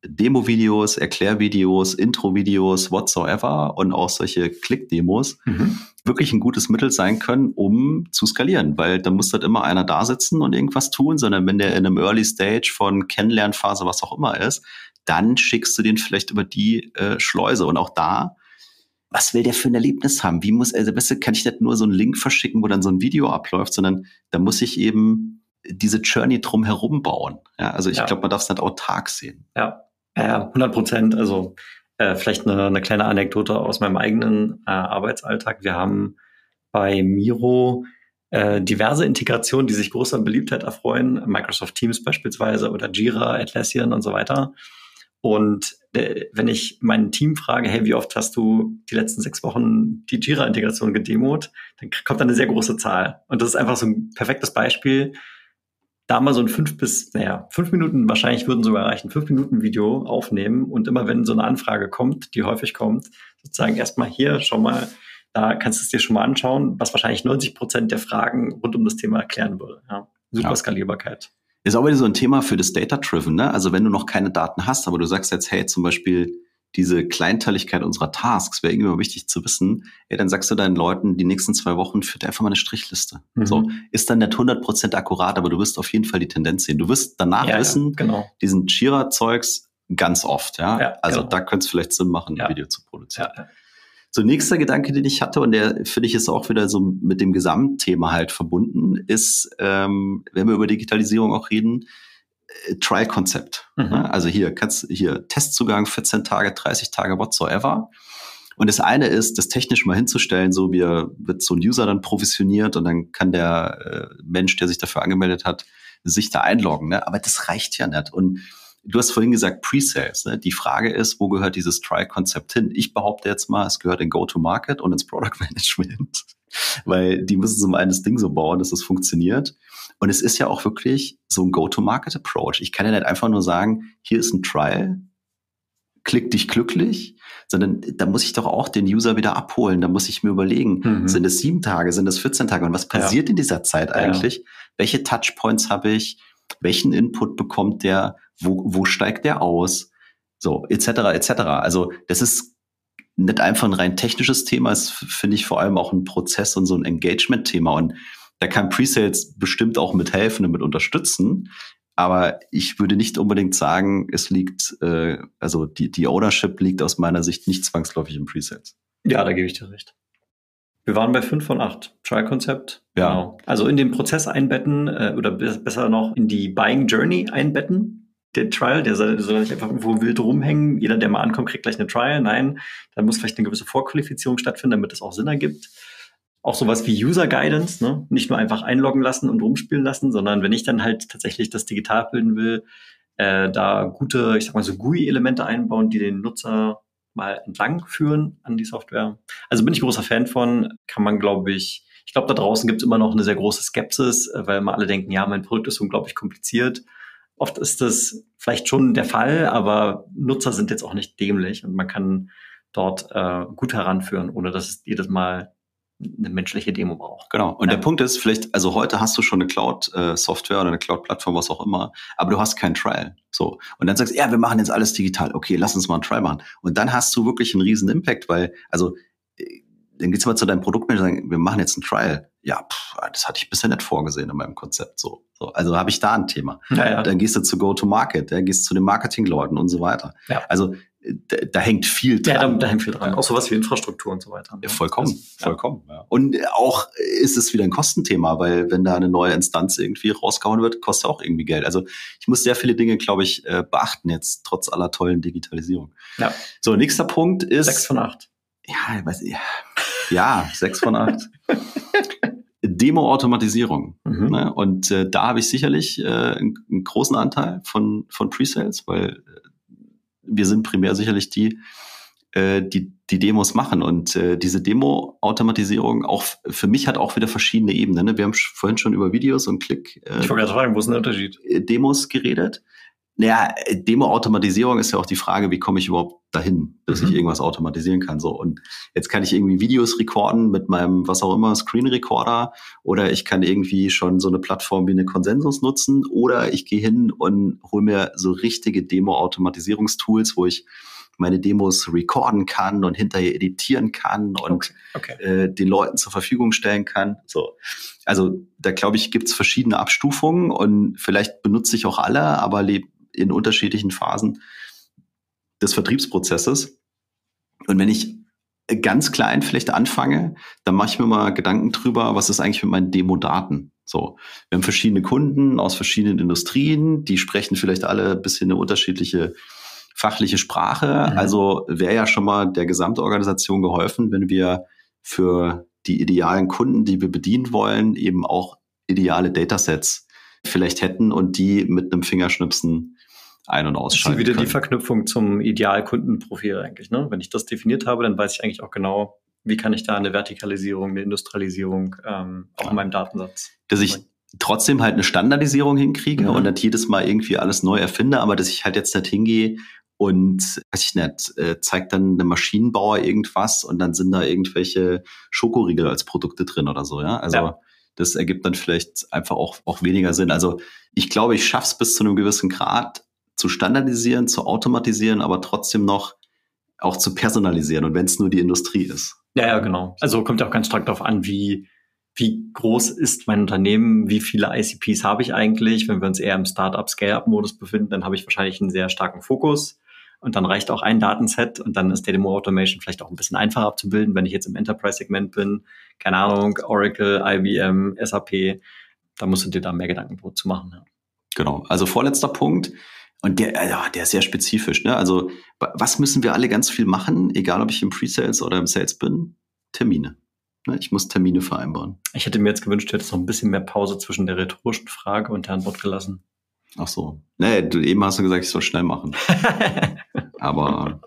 B: Demo-Videos, Erklärvideos, Intro-Videos, whatsoever und auch solche Click-Demos mhm. wirklich ein gutes Mittel sein können, um zu skalieren, weil da muss halt immer einer da sitzen und irgendwas tun, sondern wenn der in einem Early Stage von Kennenlernphase, was auch immer ist, dann schickst du den vielleicht über die äh, Schleuse und auch da was will der für ein Erlebnis haben? Wie muss, also du, kann ich nicht nur so einen Link verschicken, wo dann so ein Video abläuft, sondern da muss ich eben diese Journey drum herum bauen. Ja, also ich ja. glaube, man darf es nicht autark sehen.
A: Ja, ja 100 Prozent. Also äh, vielleicht eine, eine kleine Anekdote aus meinem eigenen äh, Arbeitsalltag. Wir haben bei Miro äh, diverse Integrationen, die sich großer Beliebtheit erfreuen, Microsoft Teams beispielsweise oder Jira, Atlassian und so weiter. Und wenn ich mein Team frage, hey, wie oft hast du die letzten sechs Wochen die Jira-Integration gedemot, dann kommt da eine sehr große Zahl. Und das ist einfach so ein perfektes Beispiel. Da mal so ein fünf bis, naja, fünf Minuten, wahrscheinlich würden sogar reichen, fünf Minuten Video aufnehmen und immer wenn so eine Anfrage kommt, die häufig kommt, sozusagen erstmal hier, schau mal, da kannst du es dir schon mal anschauen, was wahrscheinlich 90 Prozent der Fragen rund um das Thema erklären würde. Ja, super ja. Skalierbarkeit.
B: Ist auch wieder so ein Thema für das Data-Driven, ne? Also wenn du noch keine Daten hast, aber du sagst jetzt, hey, zum Beispiel diese Kleinteiligkeit unserer Tasks wäre irgendwie wichtig zu wissen, ey, dann sagst du deinen Leuten, die nächsten zwei Wochen führt einfach mal eine Strichliste. Mhm. So, ist dann nicht 100% akkurat, aber du wirst auf jeden Fall die Tendenz sehen. Du wirst danach ja, wissen, ja, genau. diesen Jira-Zeugs ganz oft, ja. ja also genau. da könnte es vielleicht Sinn machen, ein Video zu produzieren. So, nächster Gedanke, den ich hatte, und der finde ich ist auch wieder so mit dem Gesamtthema halt verbunden, ist, ähm, wenn wir über Digitalisierung auch reden, äh, Trial-Konzept. Mhm. Ne? Also hier kannst hier Testzugang 14 Tage, 30 Tage, whatsoever. Und das eine ist, das technisch mal hinzustellen, so wie wird so ein User dann provisioniert und dann kann der äh, Mensch, der sich dafür angemeldet hat, sich da einloggen. Ne? Aber das reicht ja nicht. Und du hast vorhin gesagt Pre-Sales. Ne? Die Frage ist, wo gehört dieses Trial-Konzept hin? Ich behaupte jetzt mal, es gehört in Go-to-Market und ins Product Management. Weil die müssen zum einen das Ding so bauen, dass es funktioniert. Und es ist ja auch wirklich so ein Go-to-Market-Approach. Ich kann ja nicht einfach nur sagen, hier ist ein Trial, klick dich glücklich, sondern da muss ich doch auch den User wieder abholen. Da muss ich mir überlegen, mhm. sind es sieben Tage, sind es 14 Tage und was passiert ja. in dieser Zeit eigentlich? Ja. Welche Touchpoints habe ich? Welchen Input bekommt der? Wo, wo steigt der aus? So, etc., etc. Also, das ist nicht einfach ein rein technisches Thema, es finde ich vor allem auch ein Prozess und so ein Engagement-Thema. Und da kann Presales bestimmt auch mithelfen und mit unterstützen. Aber ich würde nicht unbedingt sagen, es liegt, äh, also die, die Ownership liegt aus meiner Sicht nicht zwangsläufig im Presales.
A: Ja, da gebe ich dir recht. Wir waren bei 5 von 8. Try-Konzept.
B: Ja. Genau.
A: Also in den Prozess einbetten äh, oder besser noch in die Buying Journey einbetten. Der Trial, der soll, soll nicht einfach irgendwo wild rumhängen. Jeder, der mal ankommt, kriegt gleich eine Trial. Nein, da muss vielleicht eine gewisse Vorqualifizierung stattfinden, damit es auch Sinn ergibt auch sowas wie User Guidance, ne? nicht nur einfach einloggen lassen und rumspielen lassen, sondern wenn ich dann halt tatsächlich das digital bilden will, äh, da gute, ich sag mal so GUI-Elemente einbauen, die den Nutzer mal entlang führen an die Software. Also bin ich großer Fan von, kann man glaube ich, ich glaube da draußen gibt es immer noch eine sehr große Skepsis, äh, weil immer alle denken, ja, mein Produkt ist unglaublich kompliziert. Oft ist das vielleicht schon der Fall, aber Nutzer sind jetzt auch nicht dämlich und man kann dort äh, gut heranführen, ohne dass es jedes Mal eine menschliche Demo braucht.
B: Genau. Und ja. der Punkt ist vielleicht, also heute hast du schon eine Cloud-Software oder eine Cloud-Plattform, was auch immer, aber du hast keinen Trial. So. Und dann sagst du, ja, wir machen jetzt alles digital. Okay, lass uns mal einen Trial machen. Und dann hast du wirklich einen riesen Impact, weil, also, äh, dann geht's mal zu deinem Produktmanager und sagen, wir machen jetzt einen Trial. Ja, pff, das hatte ich bisher nicht vorgesehen in meinem Konzept. So, so also habe ich da ein Thema. Ja, ja. Dann gehst du zu Go-to-Market, dann gehst du zu den Marketing-Leuten und so weiter. Ja. Also da, da hängt viel
A: dran. Ja, da, da hängt viel dran. Auch sowas wie Infrastruktur und so weiter.
B: Ne? Ja, vollkommen, also, vollkommen. Ja. Und auch ist es wieder ein Kostenthema, weil wenn da eine neue Instanz irgendwie rausgehauen wird, kostet auch irgendwie Geld. Also ich muss sehr viele Dinge, glaube ich, äh, beachten jetzt, trotz aller tollen Digitalisierung.
A: Ja.
B: So, nächster Punkt ist.
A: Sechs von acht.
B: Ja, weiß ich. Ja, sechs von acht. Demo-Automatisierung. Mhm. Ne? Und äh, da habe ich sicherlich äh, einen, einen, großen Anteil von, von Presales, weil wir sind primär sicherlich die, äh, die die Demos machen. Und äh, diese Demo-Automatisierung auch für mich hat auch wieder verschiedene Ebenen. Ne? Wir haben vorhin schon über Videos und Klick.
A: Äh, ich wollte gerade fragen, wo ist der Unterschied?
B: Demos geredet. Naja, Demo-Automatisierung ist ja auch die Frage, wie komme ich überhaupt dahin, dass mhm. ich irgendwas automatisieren kann. So und jetzt kann ich irgendwie Videos recorden mit meinem was auch immer Screen Recorder oder ich kann irgendwie schon so eine Plattform wie eine Konsensus nutzen oder ich gehe hin und hole mir so richtige Demo-Automatisierungstools, wo ich meine Demos recorden kann und hinterher editieren kann und okay, okay. Äh, den Leuten zur Verfügung stellen kann. So, also da glaube ich gibt's verschiedene Abstufungen und vielleicht benutze ich auch alle, aber in unterschiedlichen Phasen des Vertriebsprozesses. Und wenn ich ganz klein vielleicht anfange, dann mache ich mir mal Gedanken drüber, was ist eigentlich mit meinen Demo-Daten? So, wir haben verschiedene Kunden aus verschiedenen Industrien, die sprechen vielleicht alle ein bisschen eine unterschiedliche fachliche Sprache. Mhm. Also wäre ja schon mal der Gesamtorganisation geholfen, wenn wir für die idealen Kunden, die wir bedienen wollen, eben auch ideale Datasets vielleicht hätten und die mit einem Fingerschnipsen ein- und ausschalten.
A: Das ist wieder können. die Verknüpfung zum Idealkundenprofil eigentlich. Ne? Wenn ich das definiert habe, dann weiß ich eigentlich auch genau, wie kann ich da eine Vertikalisierung, eine Industrialisierung ähm, auch ja. in meinem Datensatz.
B: Dass ich trotzdem halt eine Standardisierung hinkriege mhm. und nicht jedes Mal irgendwie alles neu erfinde, aber dass ich halt jetzt nicht hingehe und weiß ich nicht, äh, zeigt dann der Maschinenbauer irgendwas und dann sind da irgendwelche Schokoriegel als Produkte drin oder so, ja. Also ja. das ergibt dann vielleicht einfach auch, auch weniger Sinn. Also ich glaube, ich schaff's bis zu einem gewissen Grad, zu standardisieren, zu automatisieren, aber trotzdem noch auch zu personalisieren und wenn es nur die Industrie ist.
A: Ja, ja, genau. Also kommt ja auch ganz stark darauf an, wie, wie groß ist mein Unternehmen, wie viele ICPs habe ich eigentlich. Wenn wir uns eher im Startup, Scale-Up-Modus befinden, dann habe ich wahrscheinlich einen sehr starken Fokus. Und dann reicht auch ein Datenset und dann ist der Demo Automation vielleicht auch ein bisschen einfacher abzubilden, wenn ich jetzt im Enterprise-Segment bin. Keine Ahnung, Oracle, IBM, SAP, da musst du dir da mehr Gedanken zu machen. Ja.
B: Genau. Also vorletzter Punkt. Und der, ja, der ist sehr spezifisch. Ne? Also was müssen wir alle ganz viel machen, egal ob ich im Pre-Sales oder im Sales bin? Termine. Ne? Ich muss Termine vereinbaren.
A: Ich hätte mir jetzt gewünscht, du hättest noch ein bisschen mehr Pause zwischen der rhetorischen Frage und der Antwort gelassen.
B: Ach so. Nee, du, eben hast du gesagt, ich soll schnell machen. Aber.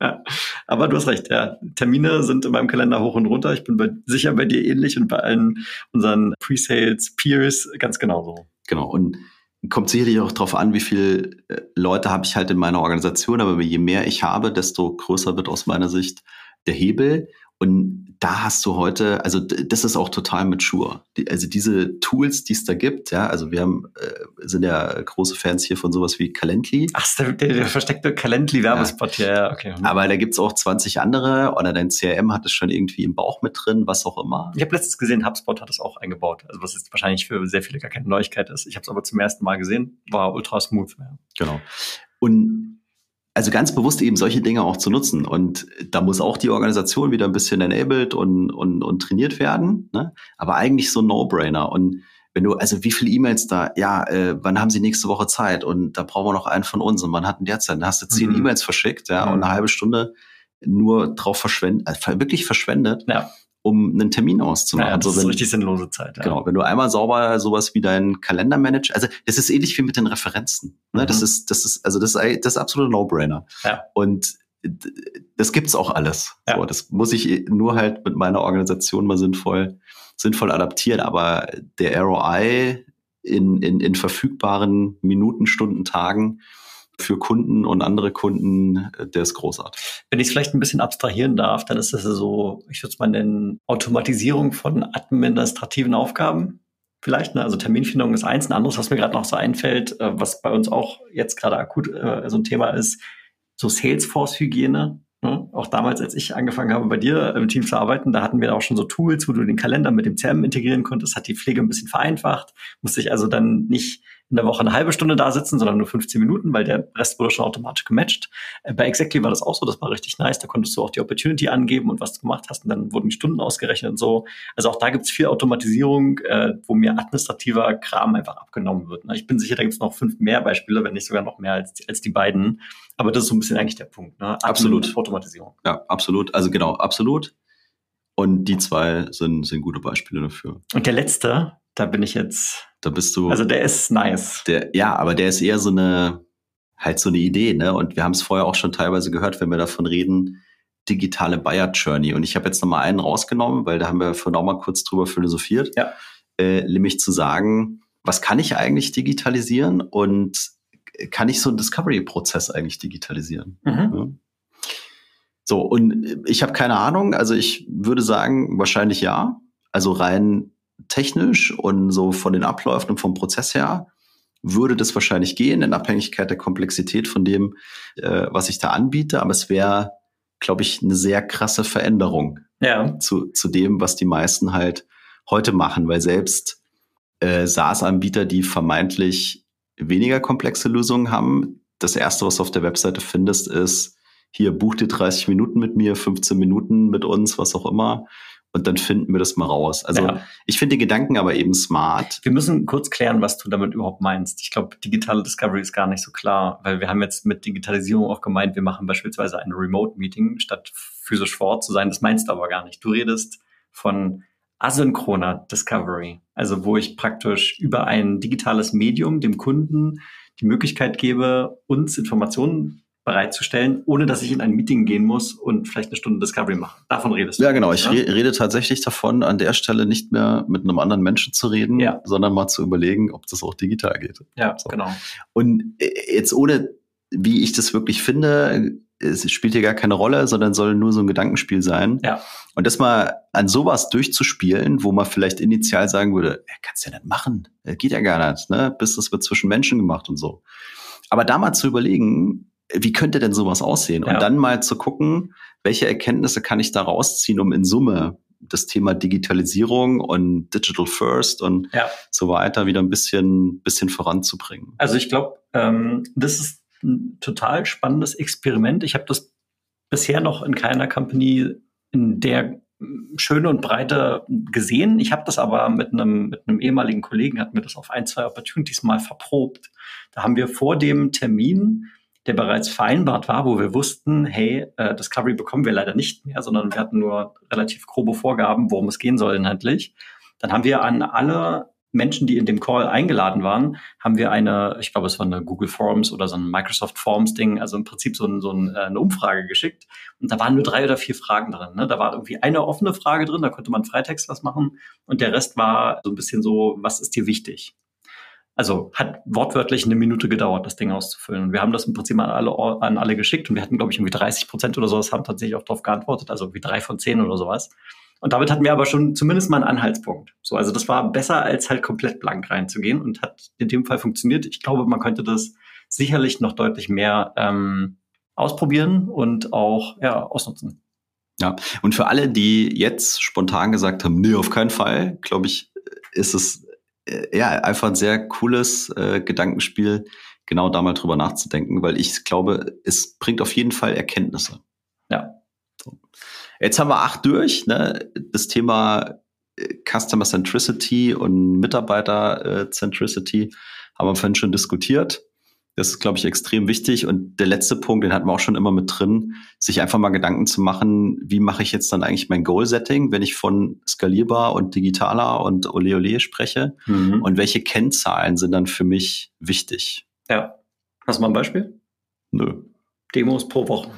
A: Ja, aber du hast recht, ja. Termine sind in meinem Kalender hoch und runter. Ich bin bei, sicher bei dir ähnlich und bei allen unseren Pre-Sales-Peers ganz genauso.
B: Genau. Und kommt sicherlich auch darauf an, wie viele äh, Leute habe ich halt in meiner Organisation, aber je mehr ich habe, desto größer wird aus meiner Sicht der Hebel. Und da hast du heute, also das ist auch total mature. Die, also diese Tools, die es da gibt, ja, also wir haben, äh, sind ja große Fans hier von sowas wie Calendly.
A: Ach, der, der, der versteckte Calendly-Werbespot, ja. ja, okay.
B: Aber da gibt's auch 20 andere oder dein CRM hat es schon irgendwie im Bauch mit drin, was auch immer.
A: Ich habe letztens gesehen, HubSpot hat es auch eingebaut. Also was jetzt wahrscheinlich für sehr viele gar keine Neuigkeit ist. Ich habe es aber zum ersten Mal gesehen, war ultra smooth. Ja.
B: Genau. Und also ganz bewusst eben solche Dinge auch zu nutzen. Und da muss auch die Organisation wieder ein bisschen enabled und, und, und trainiert werden. Ne? Aber eigentlich so ein No-Brainer. Und wenn du, also wie viele E-Mails da, ja, äh, wann haben sie nächste Woche Zeit? Und da brauchen wir noch einen von uns. Und wann hatten der Zeit? Da hast du zehn mhm. E-Mails verschickt, ja, mhm. und eine halbe Stunde nur drauf verschwendet, also wirklich verschwendet.
A: Ja
B: um einen Termin auszumachen. Ja,
A: das so, wenn, ist richtig sinnlose Zeit. Ja.
B: Genau, wenn du einmal sauber sowas wie deinen Kalender managst, also das ist ähnlich wie mit den Referenzen. Ne? Mhm. Das ist, das ist, also das ist, das ist absolut No-Brainer.
A: Ja.
B: Und das gibt's auch alles. Ja. So, das muss ich nur halt mit meiner Organisation mal sinnvoll, sinnvoll adaptieren. Aber der ROI in, in, in verfügbaren Minuten, Stunden, Tagen für Kunden und andere Kunden, äh, der ist großartig.
A: Wenn ich es vielleicht ein bisschen abstrahieren darf, dann ist das so, ich würde es mal nennen, Automatisierung von administrativen Aufgaben. Vielleicht, ne? also Terminfindung ist eins. Ein anderes, was mir gerade noch so einfällt, äh, was bei uns auch jetzt gerade akut äh, so ein Thema ist, so Salesforce-Hygiene. Ne? Auch damals, als ich angefangen habe, bei dir im Team zu arbeiten, da hatten wir auch schon so Tools, wo du den Kalender mit dem CRM integrieren konntest, hat die Pflege ein bisschen vereinfacht, musste ich also dann nicht in der Woche eine halbe Stunde da sitzen, sondern nur 15 Minuten, weil der Rest wurde schon automatisch gematcht. Äh, bei Exactly war das auch so, das war richtig nice. Da konntest du auch die Opportunity angeben und was du gemacht hast und dann wurden die Stunden ausgerechnet und so. Also auch da gibt's viel Automatisierung, äh, wo mir administrativer Kram einfach abgenommen wird. Ne? Ich bin sicher, da gibt's noch fünf mehr Beispiele, wenn nicht sogar noch mehr als, als die beiden. Aber das ist so ein bisschen eigentlich der Punkt. Ne?
B: Absolut.
A: Automatisierung.
B: Ja, absolut. Also genau, absolut. Und die zwei sind, sind gute Beispiele dafür.
A: Und der letzte, da bin ich jetzt.
B: Da bist du.
A: Also der ist nice.
B: Der, ja, aber der ist eher so eine, halt so eine Idee, ne? Und wir haben es vorher auch schon teilweise gehört, wenn wir davon reden, digitale Buyer Journey. Und ich habe jetzt nochmal einen rausgenommen, weil da haben wir vorhin auch mal kurz drüber philosophiert.
A: Ja.
B: Äh, nämlich zu sagen, was kann ich eigentlich digitalisieren und kann ich so einen Discovery-Prozess eigentlich digitalisieren? Mhm. Ja? So, und ich habe keine Ahnung, also ich würde sagen, wahrscheinlich ja. Also rein technisch und so von den Abläufen und vom Prozess her würde das wahrscheinlich gehen, in Abhängigkeit der Komplexität von dem, äh, was ich da anbiete. Aber es wäre, glaube ich, eine sehr krasse Veränderung
A: ja.
B: zu, zu dem, was die meisten halt heute machen, weil selbst äh, SaaS-Anbieter, die vermeintlich weniger komplexe Lösungen haben, das erste, was du auf der Webseite findest, ist, hier buch dir 30 Minuten mit mir, 15 Minuten mit uns, was auch immer und dann finden wir das mal raus. Also ja. ich finde die Gedanken aber eben smart.
A: Wir müssen kurz klären, was du damit überhaupt meinst. Ich glaube, digitale Discovery ist gar nicht so klar, weil wir haben jetzt mit Digitalisierung auch gemeint, wir machen beispielsweise ein Remote-Meeting, statt physisch vor Ort zu sein. Das meinst du aber gar nicht. Du redest von asynchroner Discovery, also wo ich praktisch über ein digitales Medium dem Kunden die Möglichkeit gebe, uns Informationen bereitzustellen, ohne dass ich in ein Meeting gehen muss und vielleicht eine Stunde Discovery mache. Davon redest
B: du. Ja, genau. Ich ja? rede tatsächlich davon, an der Stelle nicht mehr mit einem anderen Menschen zu reden, ja. sondern mal zu überlegen, ob das auch digital geht.
A: Ja, so. genau.
B: Und äh, jetzt ohne, wie ich das wirklich finde, es spielt hier gar keine Rolle, sondern soll nur so ein Gedankenspiel sein.
A: Ja.
B: Und das mal an sowas durchzuspielen, wo man vielleicht initial sagen würde, ja, kannst du ja nicht machen, das geht ja gar nicht, ne? Bis das wird zwischen Menschen gemacht und so. Aber da mal zu überlegen, wie könnte denn sowas aussehen? Ja. Und dann mal zu gucken, welche Erkenntnisse kann ich da rausziehen, um in Summe das Thema Digitalisierung und Digital First und ja. so weiter wieder ein bisschen, bisschen voranzubringen.
A: Also ich glaube, ähm, das ist ein total spannendes Experiment. Ich habe das bisher noch in keiner Company in der schöne und breite gesehen. Ich habe das aber mit einem, mit einem ehemaligen Kollegen, hat mir das auf ein, zwei Opportunities mal verprobt. Da haben wir vor dem Termin, der bereits vereinbart war, wo wir wussten, hey, äh, Discovery bekommen wir leider nicht mehr, sondern wir hatten nur relativ grobe Vorgaben, worum es gehen soll inhaltlich. Dann haben wir an alle Menschen, die in dem Call eingeladen waren, haben wir eine, ich glaube, es war eine Google Forms oder so ein Microsoft Forms Ding, also im Prinzip so, ein, so ein, äh, eine Umfrage geschickt. Und da waren nur drei oder vier Fragen drin. Ne? Da war irgendwie eine offene Frage drin, da konnte man Freitext was machen. Und der Rest war so ein bisschen so, was ist dir wichtig? Also hat wortwörtlich eine Minute gedauert, das Ding auszufüllen. Und wir haben das im Prinzip an alle, an alle geschickt und wir hatten, glaube ich, irgendwie 30 Prozent oder sowas haben tatsächlich auch darauf geantwortet, also wie drei von zehn oder sowas. Und damit hatten wir aber schon zumindest mal einen Anhaltspunkt. So, also das war besser, als halt komplett blank reinzugehen und hat in dem Fall funktioniert. Ich glaube, man könnte das sicherlich noch deutlich mehr ähm, ausprobieren und auch ja, ausnutzen.
B: Ja, und für alle, die jetzt spontan gesagt haben, nee, auf keinen Fall, glaube ich, ist es ja einfach ein sehr cooles äh, Gedankenspiel, genau da mal drüber nachzudenken, weil ich glaube, es bringt auf jeden Fall Erkenntnisse.
A: Ja,
B: Jetzt haben wir acht durch. Ne? Das Thema äh, Customer Centricity und Mitarbeiter Centricity haben wir vorhin schon diskutiert. Das ist, glaube ich, extrem wichtig. Und der letzte Punkt, den hatten wir auch schon immer mit drin, sich einfach mal Gedanken zu machen, wie mache ich jetzt dann eigentlich mein Goal-Setting, wenn ich von skalierbar und digitaler und ole ole spreche? Mhm. Und welche Kennzahlen sind dann für mich wichtig?
A: Ja. Hast du mal ein Beispiel?
B: Nö.
A: Demos pro Woche.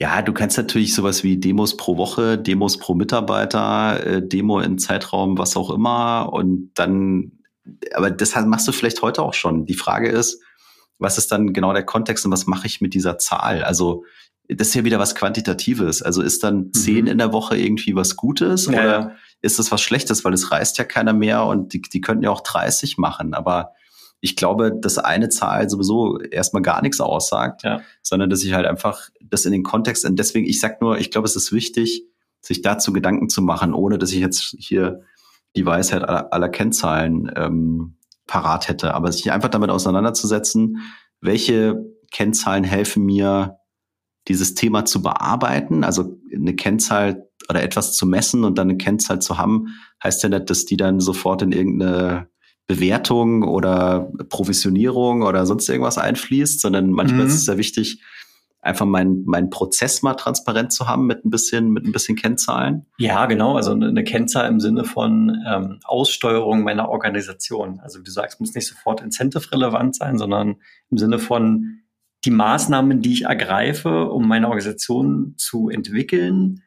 B: Ja, du kannst natürlich sowas wie Demos pro Woche, Demos pro Mitarbeiter, äh, Demo in Zeitraum, was auch immer. Und dann, aber das machst du vielleicht heute auch schon. Die Frage ist, was ist dann genau der Kontext und was mache ich mit dieser Zahl? Also das ist ja wieder was Quantitatives. Also ist dann mhm. zehn in der Woche irgendwie was Gutes ja. oder ist das was Schlechtes? Weil es reißt ja keiner mehr und die, die könnten ja auch 30 machen. Aber ich glaube, dass eine Zahl sowieso erstmal gar nichts aussagt, ja. sondern dass ich halt einfach das in den Kontext, und deswegen, ich sag nur, ich glaube, es ist wichtig, sich dazu Gedanken zu machen, ohne dass ich jetzt hier die Weisheit aller, aller Kennzahlen ähm, parat hätte, aber sich einfach damit auseinanderzusetzen, welche Kennzahlen helfen mir, dieses Thema zu bearbeiten, also eine Kennzahl oder etwas zu messen und dann eine Kennzahl zu haben, heißt ja nicht, dass die dann sofort in irgendeine Bewertung oder Provisionierung oder sonst irgendwas einfließt, sondern manchmal mhm. ist es sehr wichtig, einfach meinen mein Prozess mal transparent zu haben mit ein bisschen, mit ein bisschen Kennzahlen?
A: Ja, genau. Also eine Kennzahl im Sinne von ähm, Aussteuerung meiner Organisation. Also wie du sagst, muss nicht sofort incentive-relevant sein, sondern im Sinne von die Maßnahmen, die ich ergreife, um meine Organisation zu entwickeln,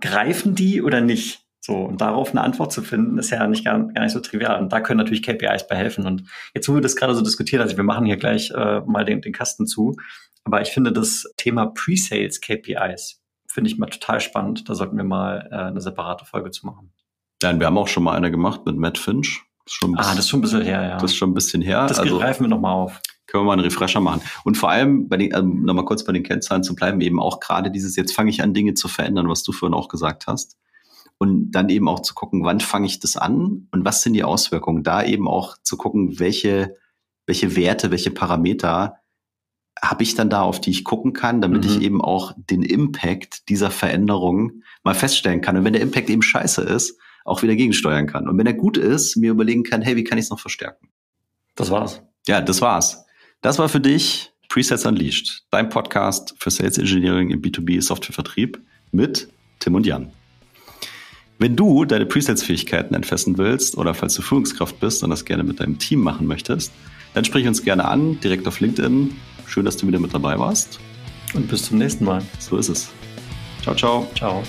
A: greifen die oder nicht? So, und darauf eine Antwort zu finden, ist ja nicht gar, gar nicht so trivial. Und da können natürlich KPIs bei helfen. Und jetzt, wo wir das gerade so diskutiert, also wir machen hier gleich äh, mal den, den Kasten zu. Aber ich finde das Thema Pre-Sales KPIs, finde ich mal total spannend. Da sollten wir mal äh, eine separate Folge zu machen.
B: Ja, wir haben auch schon mal eine gemacht mit Matt Finch.
A: Das bisschen, ah, das ist schon ein bisschen her, ja.
B: Das ist schon ein bisschen her.
A: Das also, greifen wir nochmal auf.
B: Können wir mal einen Refresher machen. Und vor allem, bei den, ähm, nochmal kurz bei den Kennzahlen zu bleiben, eben auch gerade dieses, jetzt fange ich an, Dinge zu verändern, was du vorhin auch gesagt hast und dann eben auch zu gucken, wann fange ich das an und was sind die Auswirkungen. Da eben auch zu gucken, welche, welche Werte, welche Parameter habe ich dann da, auf die ich gucken kann, damit mhm. ich eben auch den Impact dieser Veränderung mal feststellen kann. Und wenn der Impact eben scheiße ist, auch wieder gegensteuern kann. Und wenn er gut ist, mir überlegen kann, hey, wie kann ich es noch verstärken?
A: Das war's.
B: Ja, das war's. Das war für dich Presets Unleashed, dein Podcast für Sales Engineering im B2B Softwarevertrieb mit Tim und Jan. Wenn du deine Presets-Fähigkeiten entfesseln willst oder falls du Führungskraft bist und das gerne mit deinem Team machen möchtest, dann sprich uns gerne an, direkt auf LinkedIn. Schön, dass du wieder mit dabei warst.
A: Und bis zum nächsten Mal.
B: So ist es. Ciao, ciao.
A: Ciao.